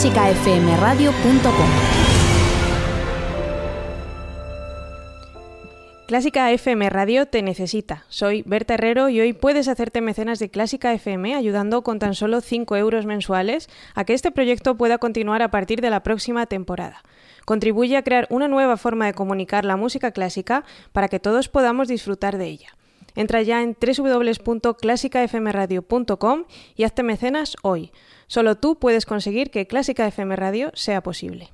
clásicafmradio.com. Clásica FM Radio te necesita. Soy Berta Herrero y hoy puedes hacerte mecenas de Clásica FM ayudando con tan solo 5 euros mensuales a que este proyecto pueda continuar a partir de la próxima temporada. Contribuye a crear una nueva forma de comunicar la música clásica para que todos podamos disfrutar de ella. Entra ya en www.clásicafmradio.com y hazte mecenas hoy. Solo tú puedes conseguir que Clásica FM Radio sea posible.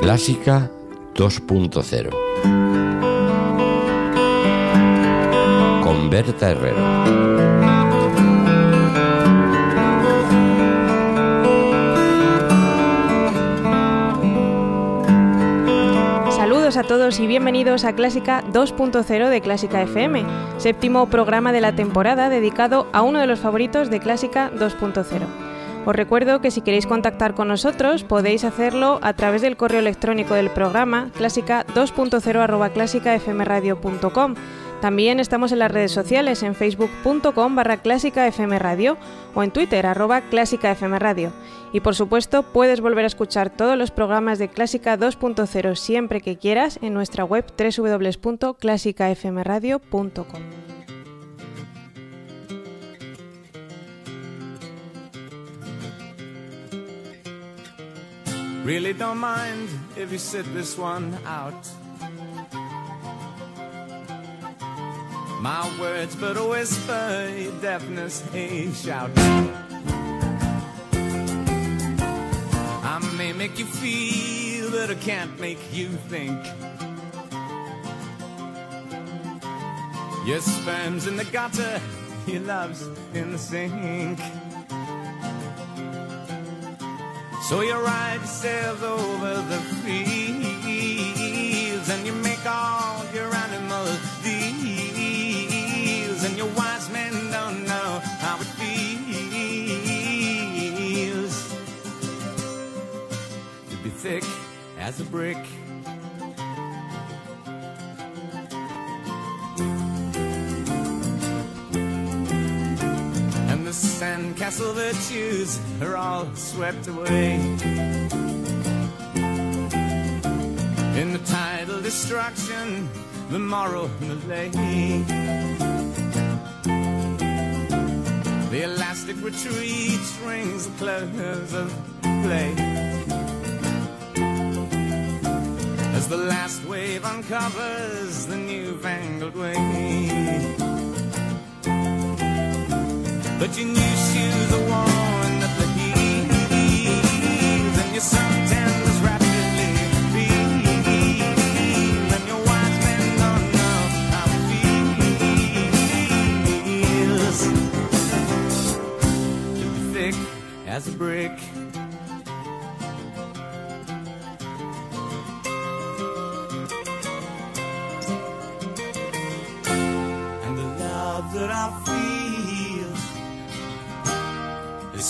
Clásica 2.0 con Berta Herrero. A todos y bienvenidos a Clásica 2.0 de Clásica FM, séptimo programa de la temporada dedicado a uno de los favoritos de Clásica 2.0. Os recuerdo que si queréis contactar con nosotros podéis hacerlo a través del correo electrónico del programa clásica 2.0 clásicafmradio.com. También estamos en las redes sociales en facebook.com barra clásicafmradio o en twitter arroba clásicafmradio. Y por supuesto puedes volver a escuchar todos los programas de Clásica 2.0 siempre que quieras en nuestra web www.clásicafmradio.com. My words, but a whisper, your deafness, a shout. I may make you feel, but I can't make you think. Your sperm's in the gutter, your love's in the sink. So you ride yourself over the fields and you make all as a brick. And the sandcastle virtues are all swept away. In the tidal destruction, the moral delay. The elastic retreat rings the close of play. As the last wave uncovers the newfangled way. But your new shoes are worn at the heels, and your suntan is rapidly revealed, and your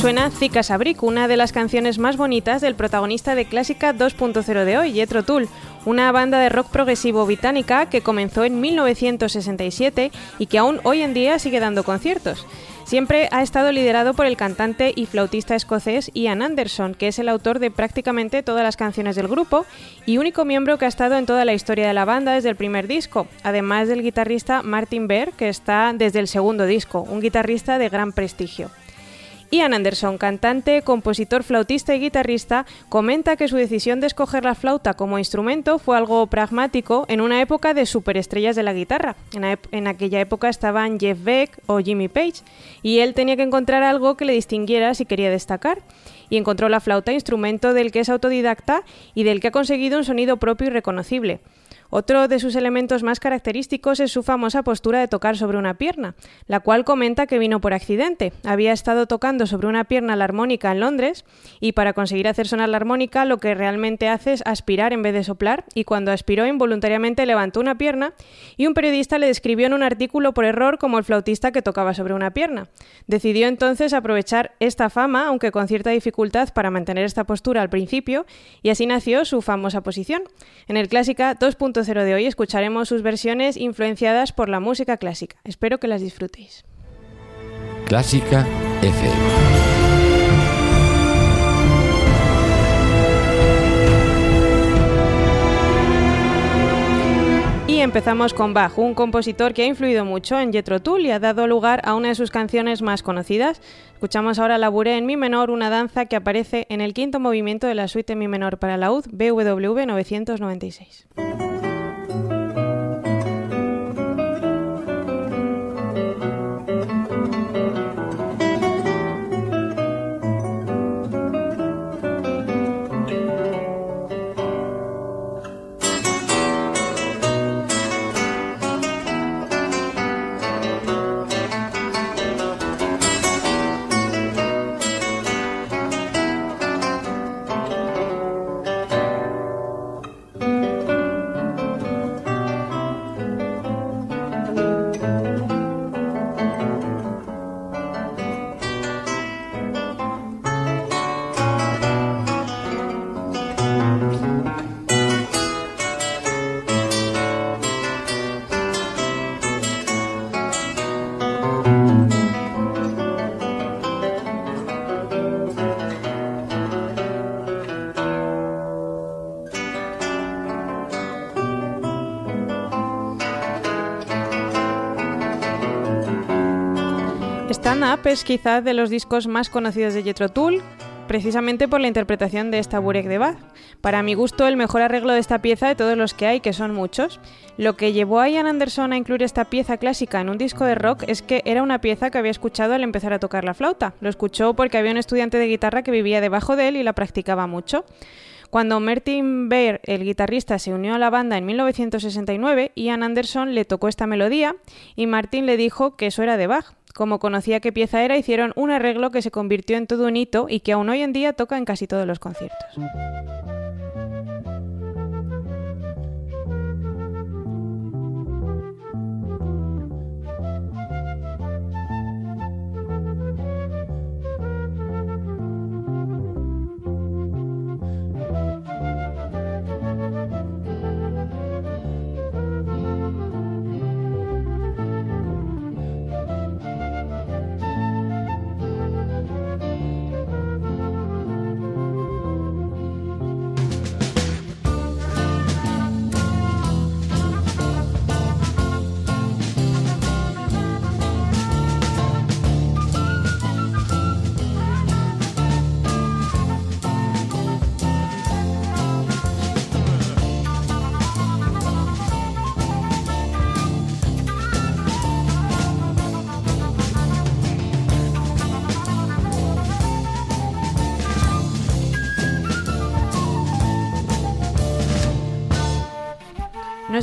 Suena Zika Sabrik, una de las canciones más bonitas del protagonista de Clásica 2.0 de hoy, Jethro Tull, una banda de rock progresivo británica que comenzó en 1967 y que aún hoy en día sigue dando conciertos. Siempre ha estado liderado por el cantante y flautista escocés Ian Anderson, que es el autor de prácticamente todas las canciones del grupo y único miembro que ha estado en toda la historia de la banda desde el primer disco, además del guitarrista Martin Bear, que está desde el segundo disco, un guitarrista de gran prestigio. Ian Anderson, cantante, compositor, flautista y guitarrista, comenta que su decisión de escoger la flauta como instrumento fue algo pragmático en una época de superestrellas de la guitarra. En, aquella época estaban Jeff Beck o Jimmy Page, y él tenía que encontrar algo que le distinguiera si quería destacar. Y encontró la flauta, instrumento del que es autodidacta y del que ha conseguido un sonido propio y reconocible. Otro de sus elementos más característicos es su famosa postura de tocar sobre una pierna, la cual comenta que vino por accidente. Había estado tocando sobre una pierna la armónica en Londres y para conseguir hacer sonar la armónica lo que realmente hace es aspirar en vez de soplar y cuando aspiró involuntariamente levantó una pierna y un periodista le describió en un artículo por error como el flautista que tocaba sobre una pierna. Decidió entonces aprovechar esta fama, aunque con cierta dificultad para mantener esta postura al principio, y así nació su famosa posición. En el Clásica 2.0 de hoy escucharemos sus versiones influenciadas por la música clásica. Espero que las disfrutéis. Clásica FM. Y empezamos con Bach, un compositor que ha influido mucho en Jethro Tull y ha dado lugar a una de sus canciones más conocidas. Escuchamos ahora Labouré en mi menor, una danza que aparece en el quinto movimiento de la suite en mi menor para laúd BWV 996. Es quizás de los discos más conocidos de Jethro Tull, precisamente por la interpretación de esta burek de Bach. Para mi gusto, el mejor arreglo de esta pieza de todos los que hay, que son muchos. Lo que llevó a Ian Anderson a incluir esta pieza clásica en un disco de rock es que era una pieza que había escuchado al empezar a tocar la flauta. Lo escuchó porque había un estudiante de guitarra que vivía debajo de él y la practicaba mucho. Cuando Martin Baer, el guitarrista, se unió a la banda en 1969, Ian Anderson le tocó esta melodía y Martin le dijo que eso era de Bach. Como conocía qué pieza era, hicieron un arreglo que se convirtió en todo un hito y que aún hoy en día toca en casi todos los conciertos.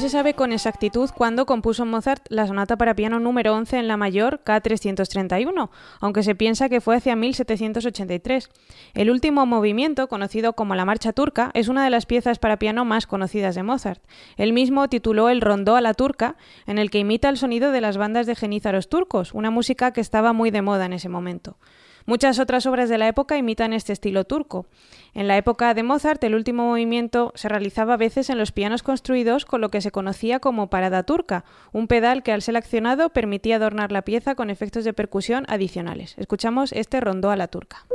Se sabe con exactitud cuándo compuso Mozart la sonata para piano número 11 en la mayor K331, aunque se piensa que fue hacia 1783. El último movimiento, conocido como la Marcha Turca, es una de las piezas para piano más conocidas de Mozart. Él mismo tituló el Rondó a la Turca, en el que imita el sonido de las bandas de genízaros turcos, una música que estaba muy de moda en ese momento. Muchas otras obras de la época imitan este estilo turco. En la época de Mozart, el último movimiento se realizaba a veces en los pianos construidos con lo que se conocía como parada turca, un pedal que al ser accionado permitía adornar la pieza con efectos de percusión adicionales. Escuchamos este rondó a la turca.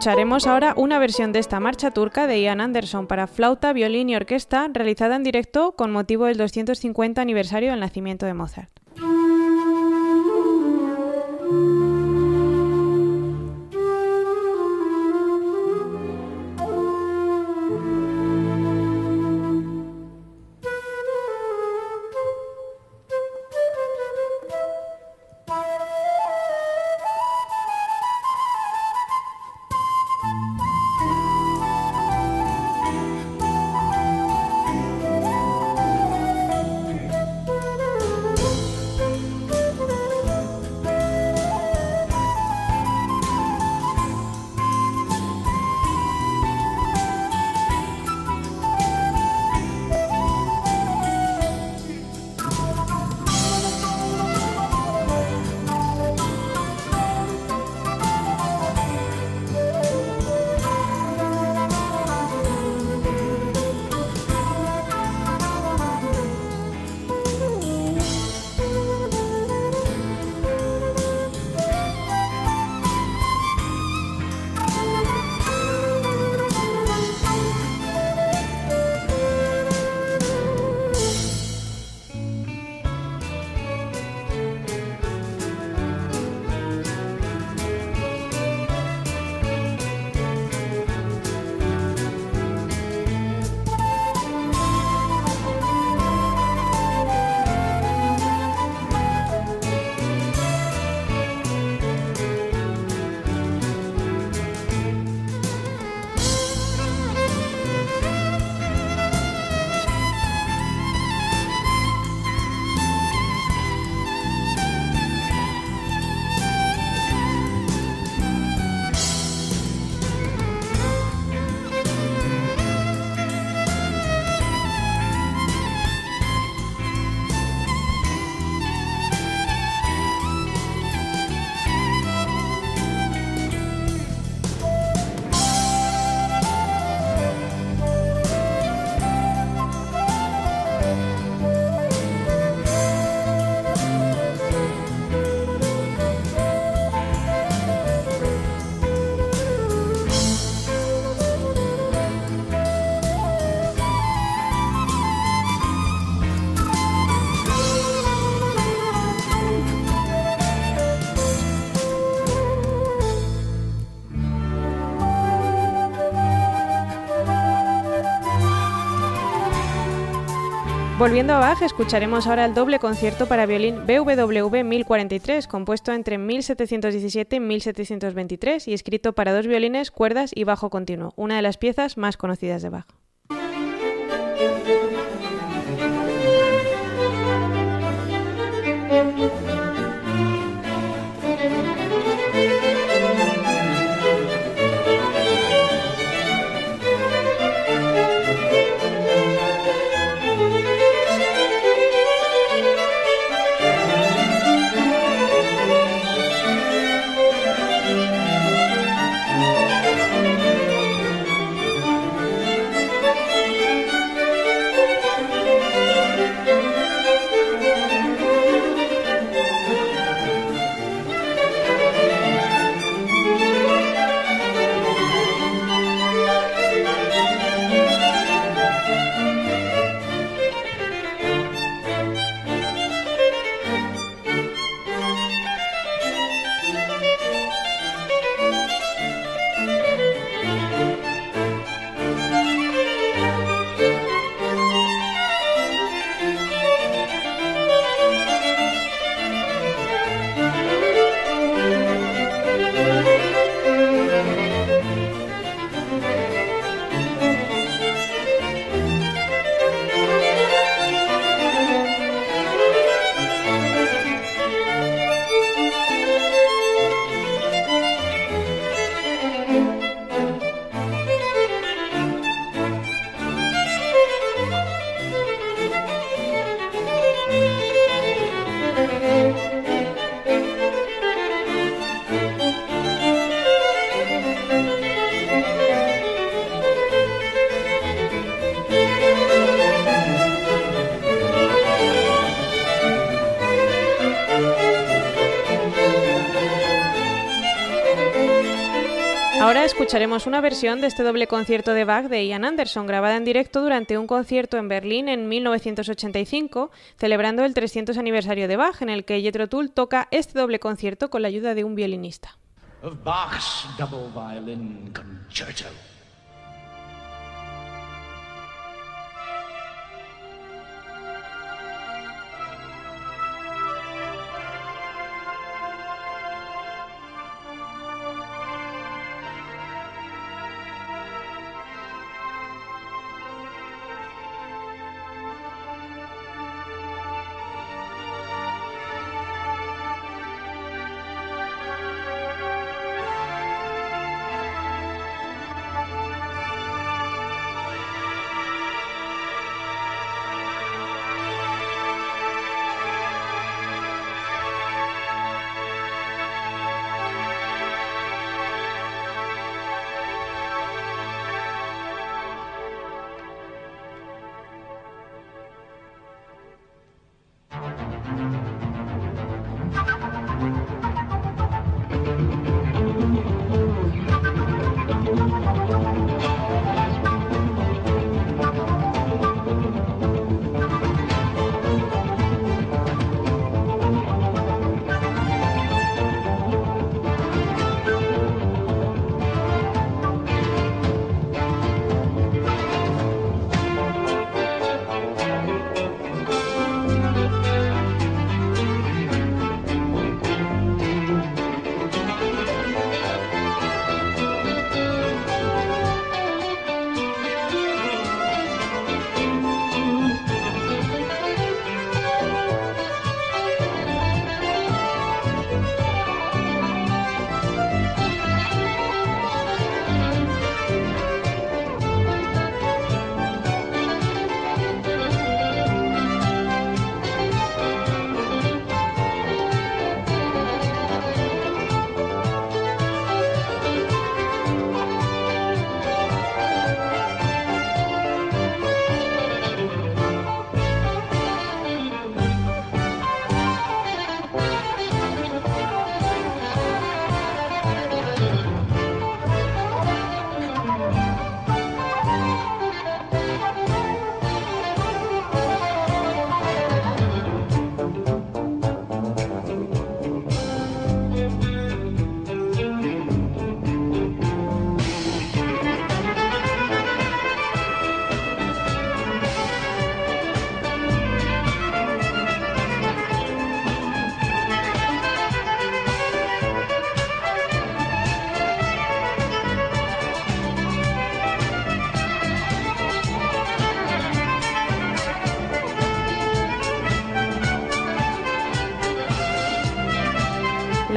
Escucharemos ahora una versión de esta marcha turca de Ian Anderson para flauta, violín y orquesta realizada en directo con motivo del 250 aniversario del nacimiento de Mozart. Volviendo a Bach, escucharemos ahora el doble concierto para violín BWV 1043, compuesto entre 1717 y 1723 y escrito para dos violines, cuerdas y bajo continuo, una de las piezas más conocidas de Bach. Escucharemos una versión de este doble concierto de Bach de Ian Anderson, grabada en directo durante un concierto en Berlín en 1985, celebrando el 300 aniversario de Bach, en el que Jethro Tull toca este doble concierto con la ayuda de un violinista.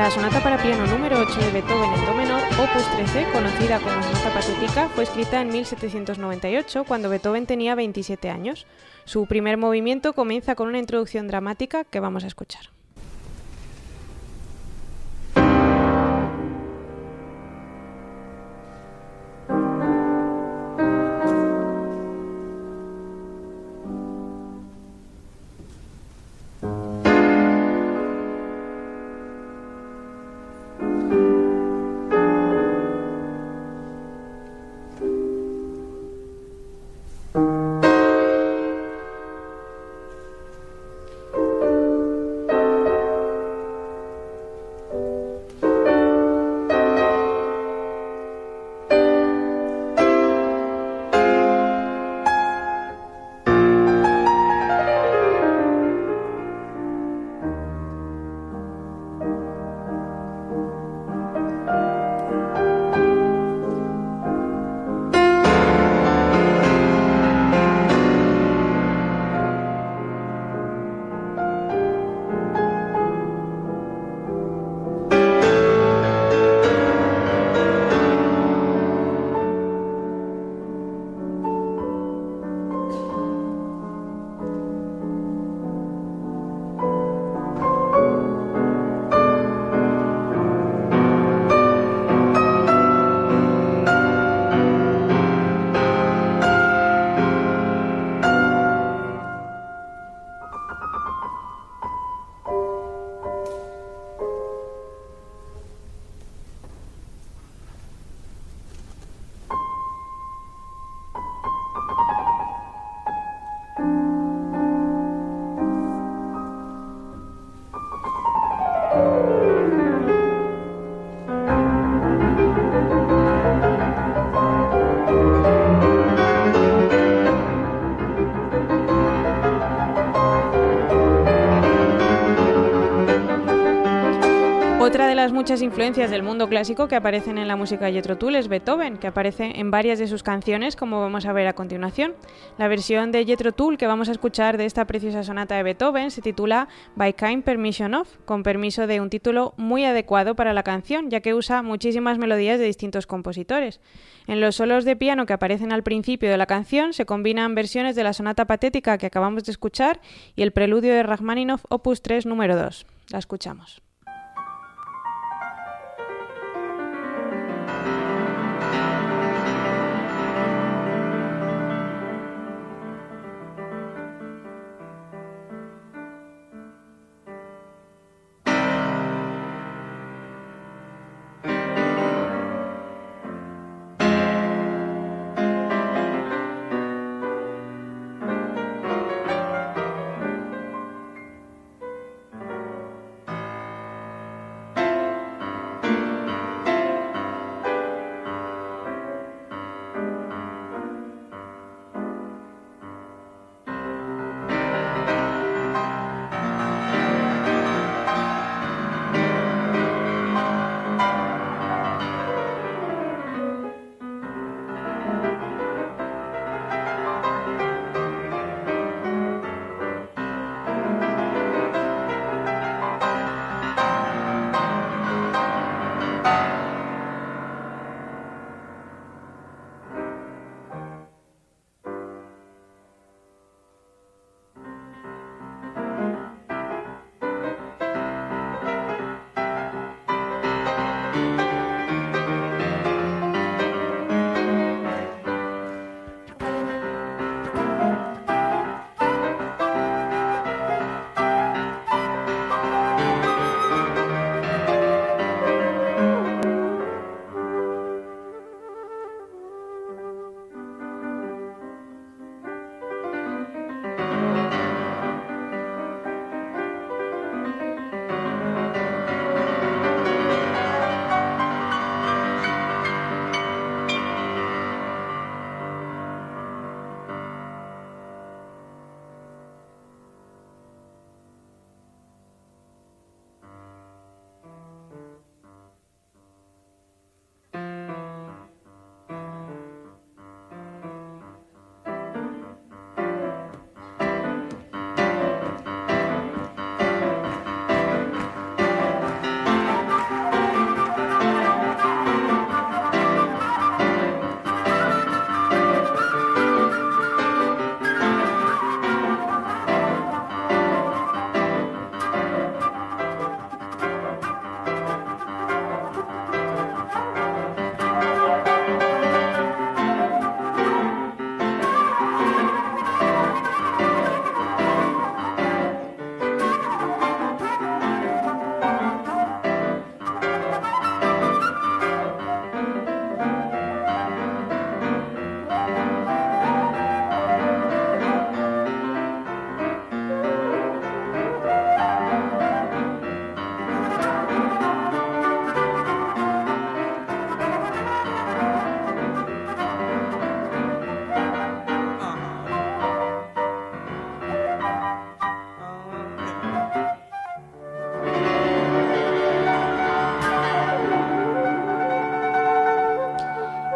La sonata para piano número 8 de Beethoven en do menor, opus 13, conocida como sonata patética, fue escrita en 1798 cuando Beethoven tenía 27 años. Su primer movimiento comienza con una introducción dramática que vamos a escuchar. Muchas influencias del mundo clásico que aparecen en la música de Jethro Tull es Beethoven, que aparece en varias de sus canciones, como vamos a ver a continuación. La versión de Jethro Tull que vamos a escuchar de esta preciosa sonata de Beethoven se titula By Kind Permission Of, con permiso de un título muy adecuado para la canción, ya que usa muchísimas melodías de distintos compositores. En los solos de piano que aparecen al principio de la canción se combinan versiones de la sonata patética que acabamos de escuchar y el preludio de Rachmaninoff Opus 3 número 2. La escuchamos.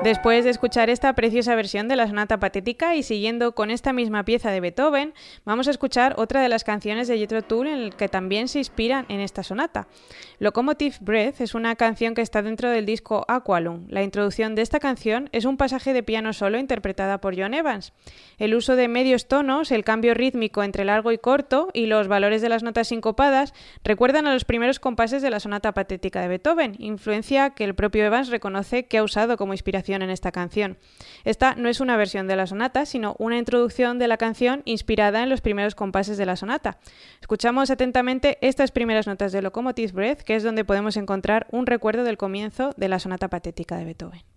Después de escuchar esta preciosa versión de la sonata patética y siguiendo con esta misma pieza de Beethoven, vamos a escuchar otra de las canciones de Jethro Tull en el que también se inspiran en esta sonata. Locomotive Breath es una canción que está dentro del disco Aqualung. La introducción de esta canción es un pasaje de piano solo interpretada por John Evans. El uso de medios tonos, el cambio rítmico entre largo y corto y los valores de las notas sincopadas recuerdan a los primeros compases de la sonata patética de Beethoven, influencia que el propio Evans reconoce que ha usado como inspiración en esta canción. Esta no es una versión de la sonata, sino una introducción de la canción inspirada en los primeros compases de la sonata. Escuchamos atentamente estas primeras notas de Locomotive Breath, que es donde podemos encontrar un recuerdo del comienzo de la sonata patética de Beethoven.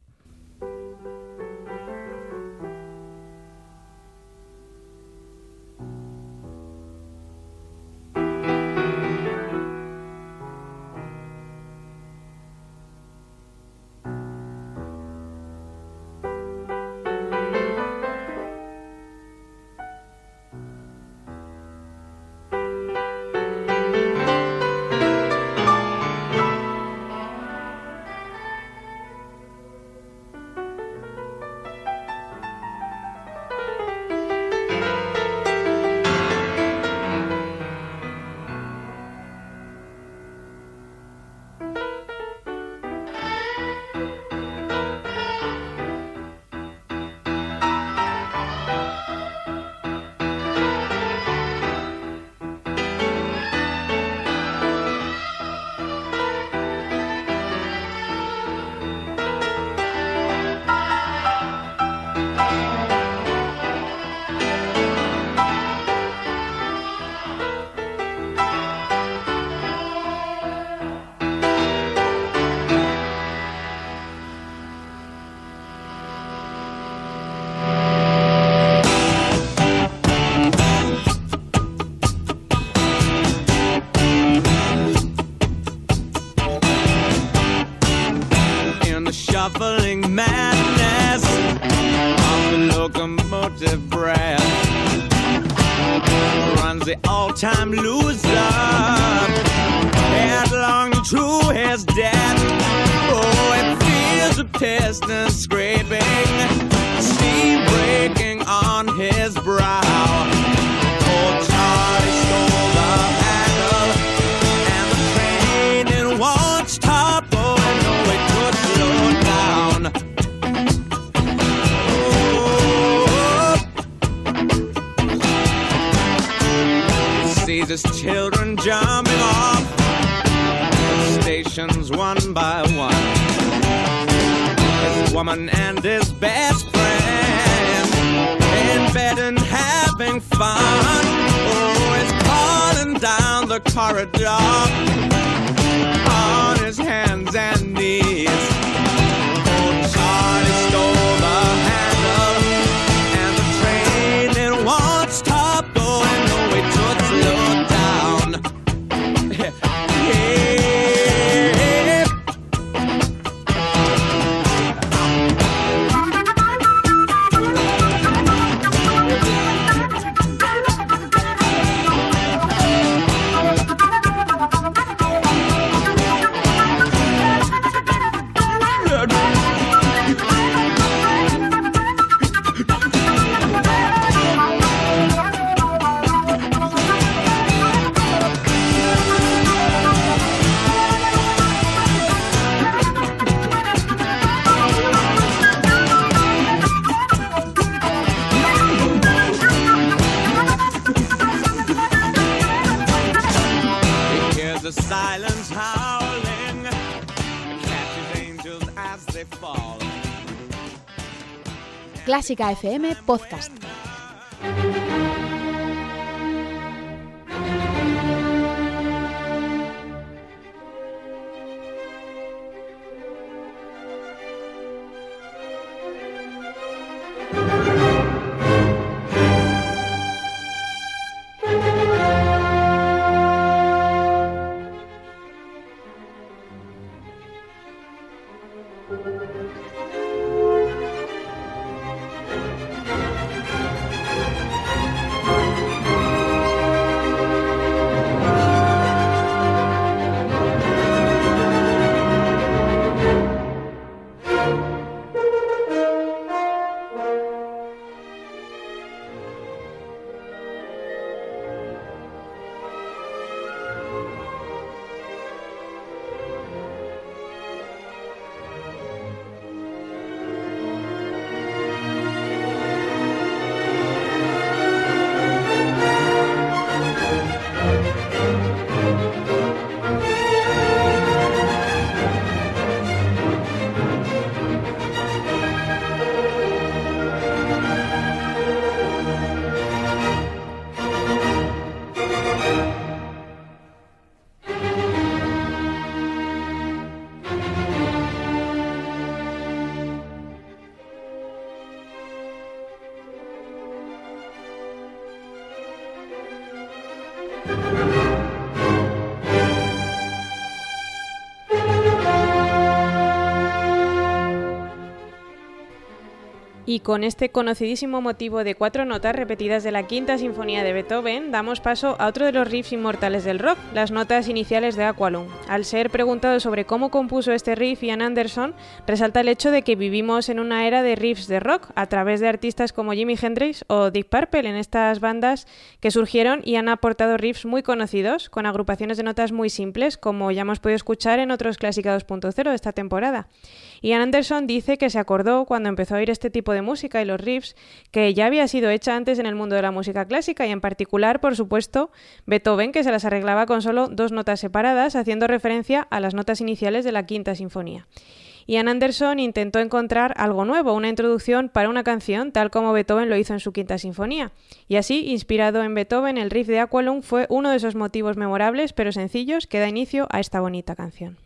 His children jumping off stations one by one. His woman and his best friend in bed and having fun. Oh, he's crawling down the corridor on his hands and knees. Clásica FM Podcast. Y con este conocidísimo motivo de cuatro notas repetidas de la quinta sinfonía de Beethoven, damos paso a otro de los riffs inmortales del rock, las notas iniciales de Aqualung. Al ser preguntado sobre cómo compuso este riff Ian Anderson, resalta el hecho de que vivimos en una era de riffs de rock a través de artistas como Jimi Hendrix o Deep Purple en estas bandas que surgieron y han aportado riffs muy conocidos con agrupaciones de notas muy simples, como ya hemos podido escuchar en otros Clásica 2.0 de esta temporada. Ian Anderson dice que se acordó cuando empezó a oír este tipo de música y los riffs que ya había sido hecha antes en el mundo de la música clásica y en particular, por supuesto, Beethoven que se las arreglaba con solo dos notas separadas, haciendo referencia a las notas iniciales de la quinta sinfonía. Ian Anderson intentó encontrar algo nuevo, una introducción para una canción, tal como Beethoven lo hizo en su quinta sinfonía. Y así, inspirado en Beethoven, el riff de Aqualung fue uno de esos motivos memorables pero sencillos que da inicio a esta bonita canción.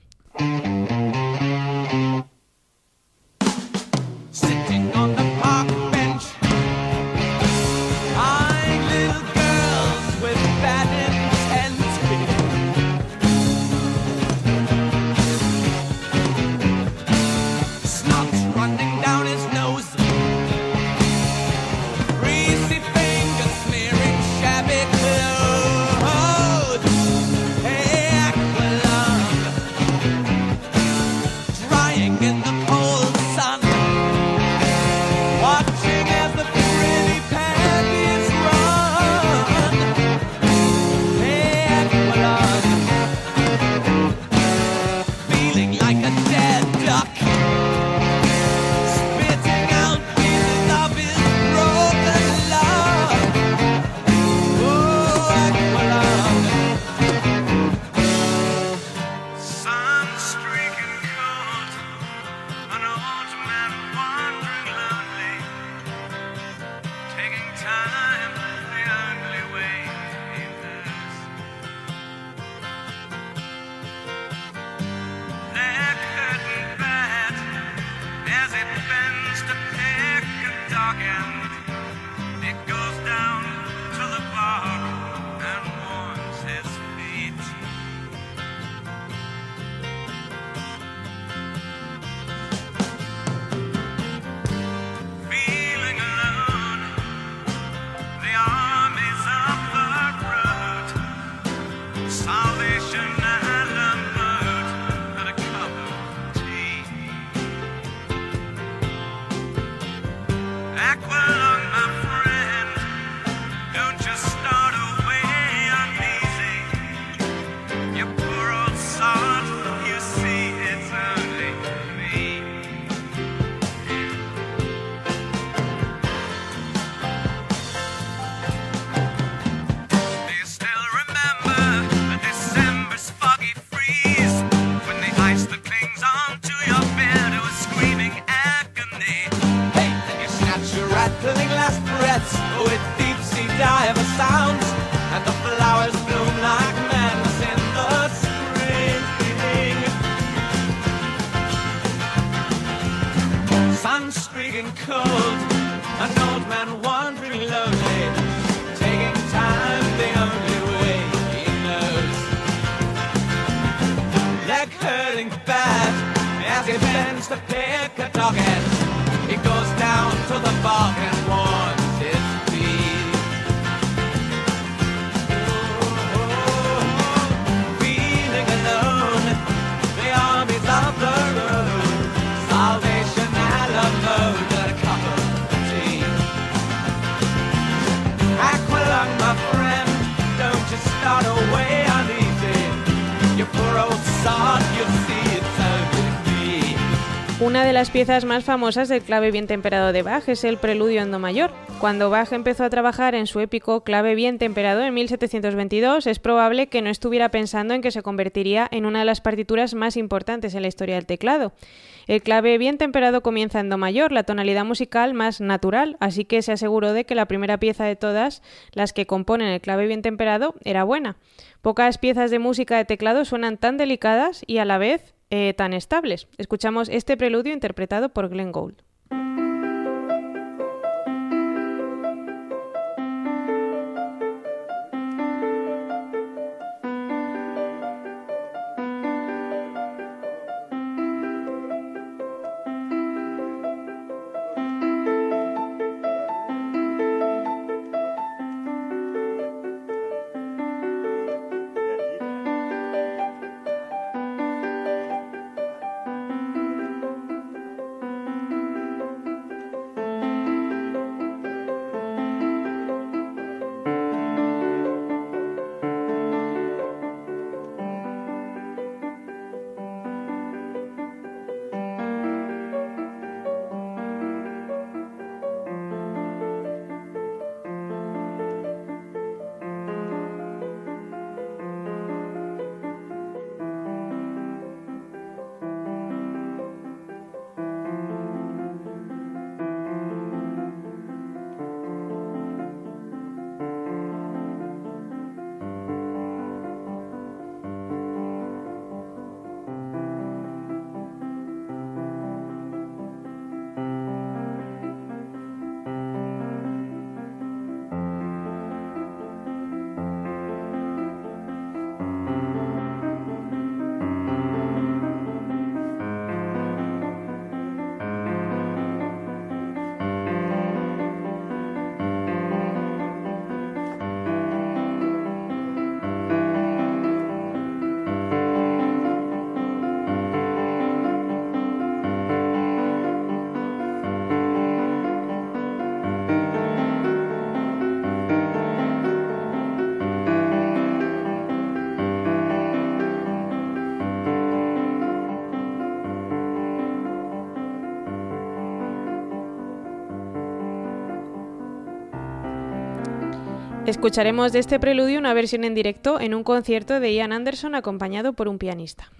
Las piezas más famosas del clave bien temperado de Bach es el Preludio en Do mayor. Cuando Bach empezó a trabajar en su épico clave bien temperado en 1722, es probable que no estuviera pensando en que se convertiría en una de las partituras más importantes en la historia del teclado. El clave bien temperado comienza en Do mayor, la tonalidad musical más natural, así que se aseguró de que la primera pieza de todas las que componen el clave bien temperado era buena. Pocas piezas de música de teclado suenan tan delicadas y a la vez eh, tan estables. Escuchamos este preludio interpretado por Glenn Gould. Escucharemos de este preludio una versión en directo en un concierto de Ian Anderson acompañado por un pianista.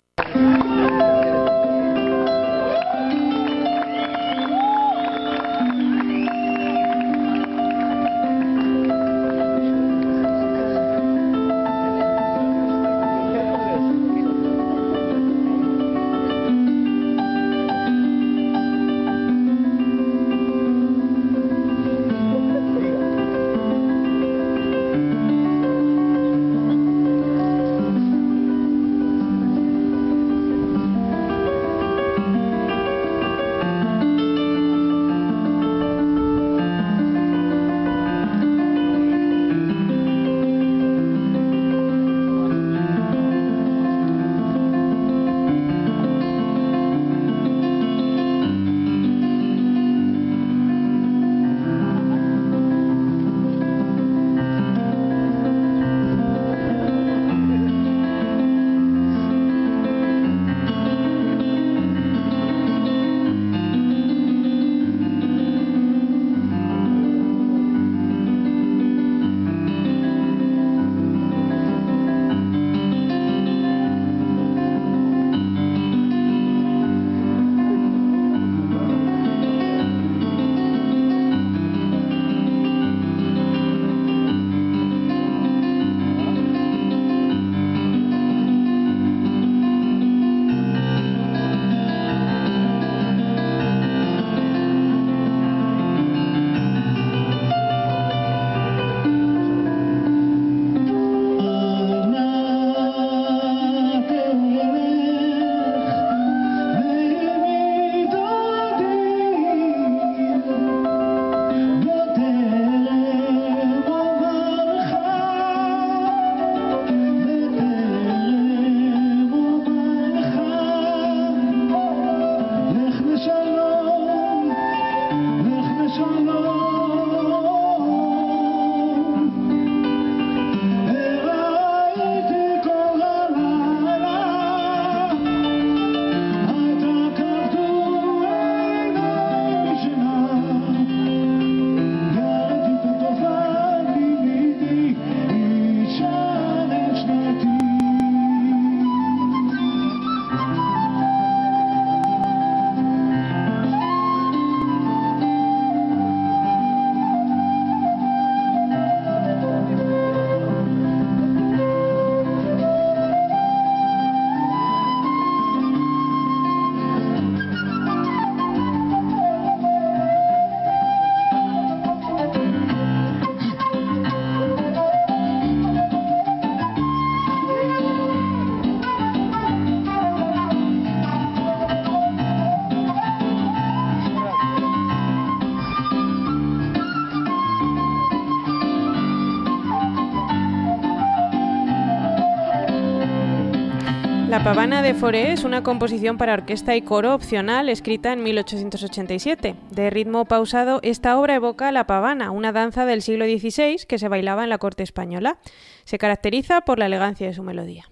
Pavana de Foré es una composición para orquesta y coro opcional escrita en 1887. De ritmo pausado, esta obra evoca la pavana, una danza del siglo XVI que se bailaba en la corte española. Se caracteriza por la elegancia de su melodía.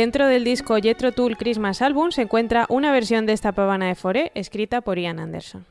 Dentro del disco Jethro Tull Christmas Album se encuentra una versión de esta pavana de Foré escrita por Ian Anderson.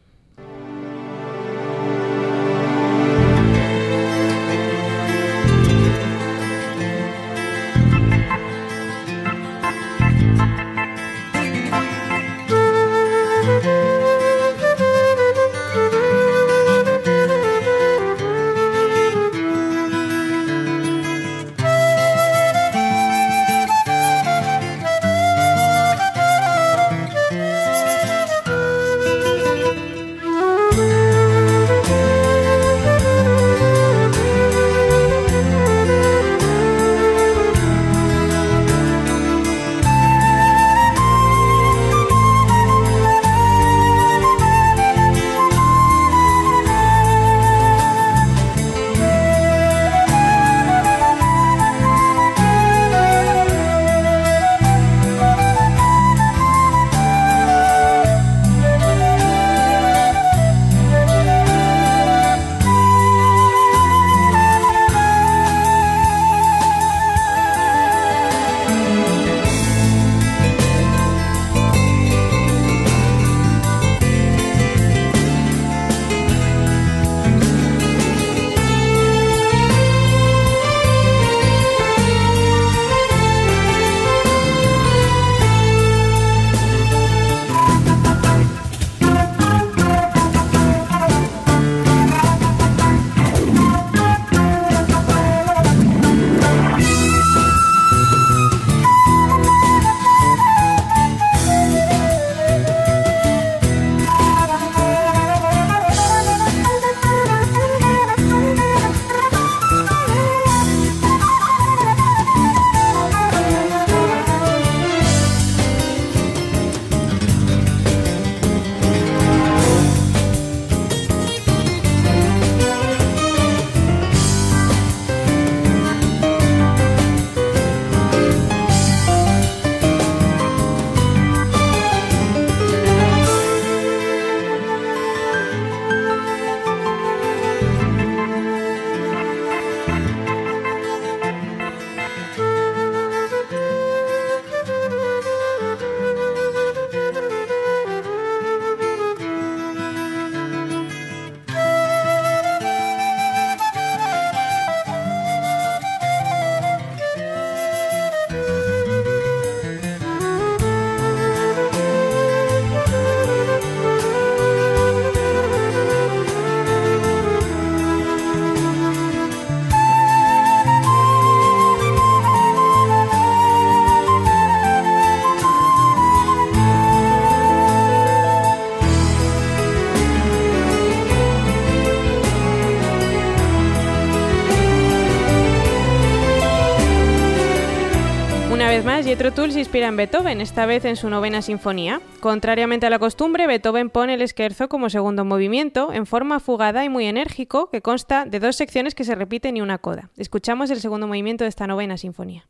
Jethro Tull se inspira en Beethoven, esta vez en su novena sinfonía. Contrariamente a la costumbre, Beethoven pone el scherzo como segundo movimiento, en forma fugada y muy enérgico, que consta de dos secciones que se repiten y una coda. Escuchamos el segundo movimiento de esta novena sinfonía.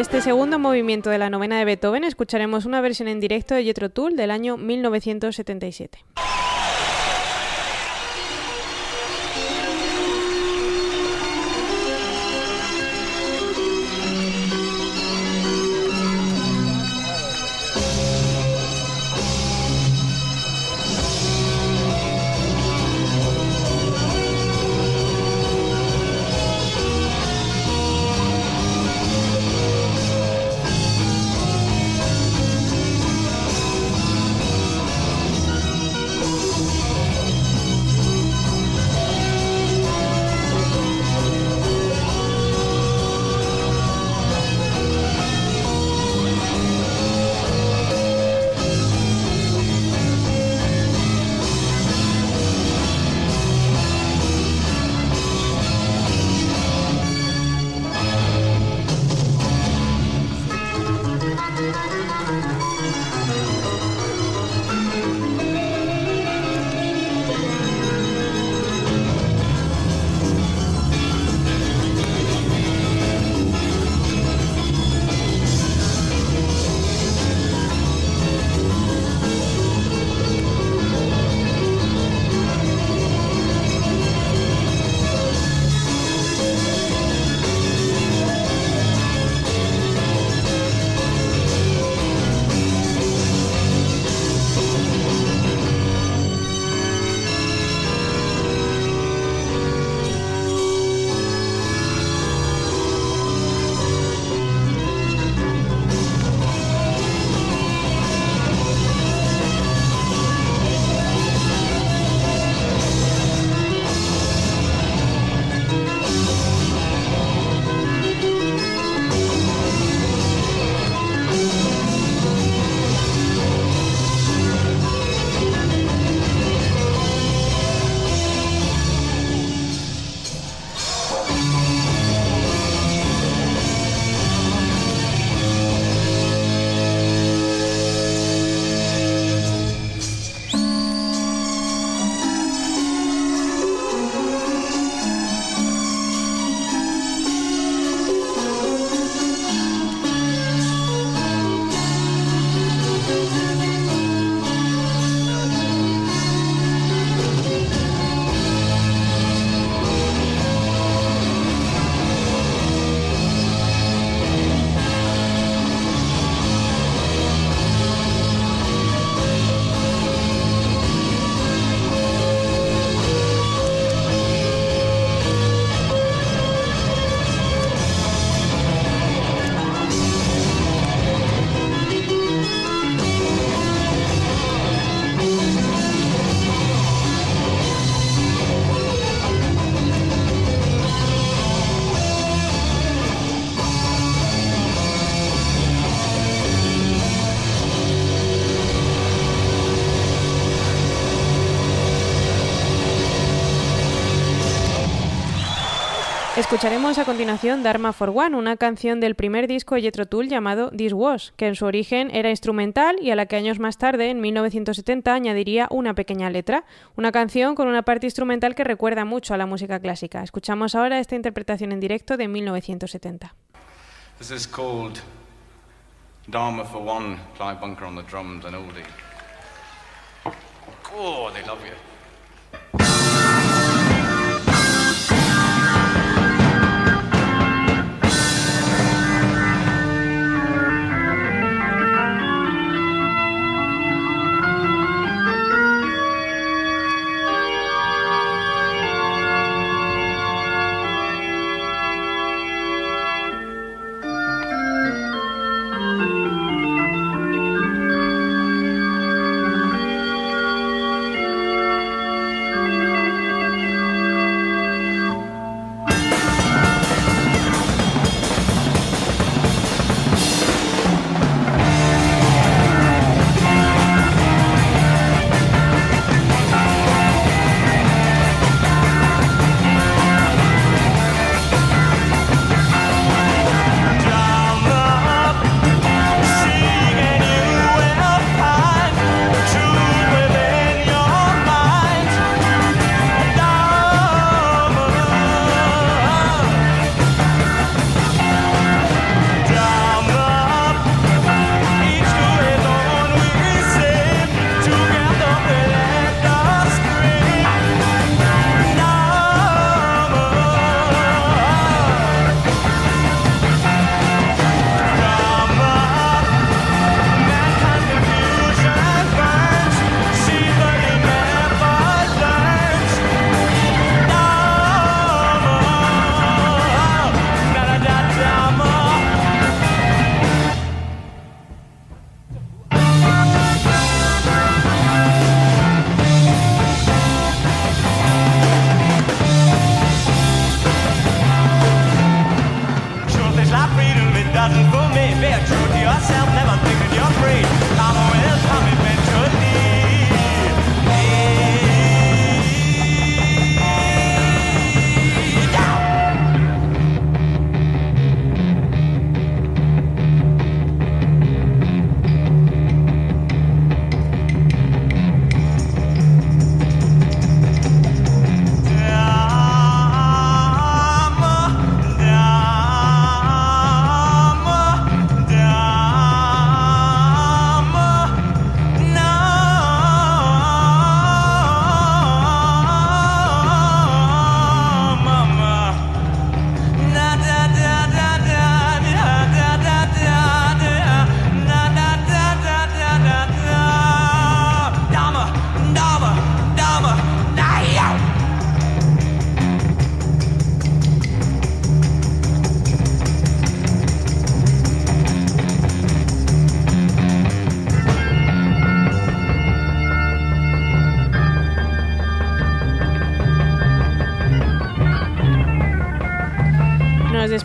De este segundo movimiento de la novena de Beethoven escucharemos una versión en directo de Jethro Tull del año 1977. Escucharemos a continuación Dharma for One, una canción del primer disco de Jethro Tull llamado This Was, que en su origen era instrumental y a la que años más tarde, en 1970, añadiría una pequeña letra. Una canción con una parte instrumental que recuerda mucho a la música clásica. Escuchamos ahora esta interpretación en directo de 1970. This is called Dharma for One, Clive Bunker on the drums and oldie. Oh, they love you.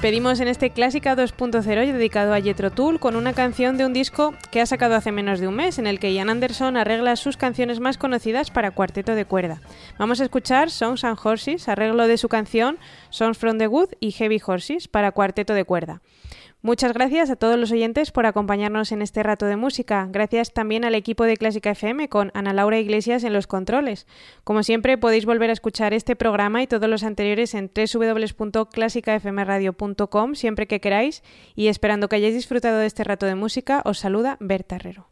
Despedimos en este Clásica 2.0 dedicado a Jethro Tull con una canción de un disco que ha sacado hace menos de un mes en el que Ian Anderson arregla sus canciones más conocidas para cuarteto de cuerda. Vamos a escuchar Songs and Horses, arreglo de su canción Songs from the Wood y Heavy Horses para cuarteto de cuerda. Muchas gracias a todos los oyentes por acompañarnos en este rato de música. Gracias también al equipo de Clásica FM con Ana Laura Iglesias en los controles. Como siempre podéis volver a escuchar este programa y todos los anteriores en www.clásicafmradio.com siempre que queráis y esperando que hayáis disfrutado de este rato de música os saluda Berta Herrero.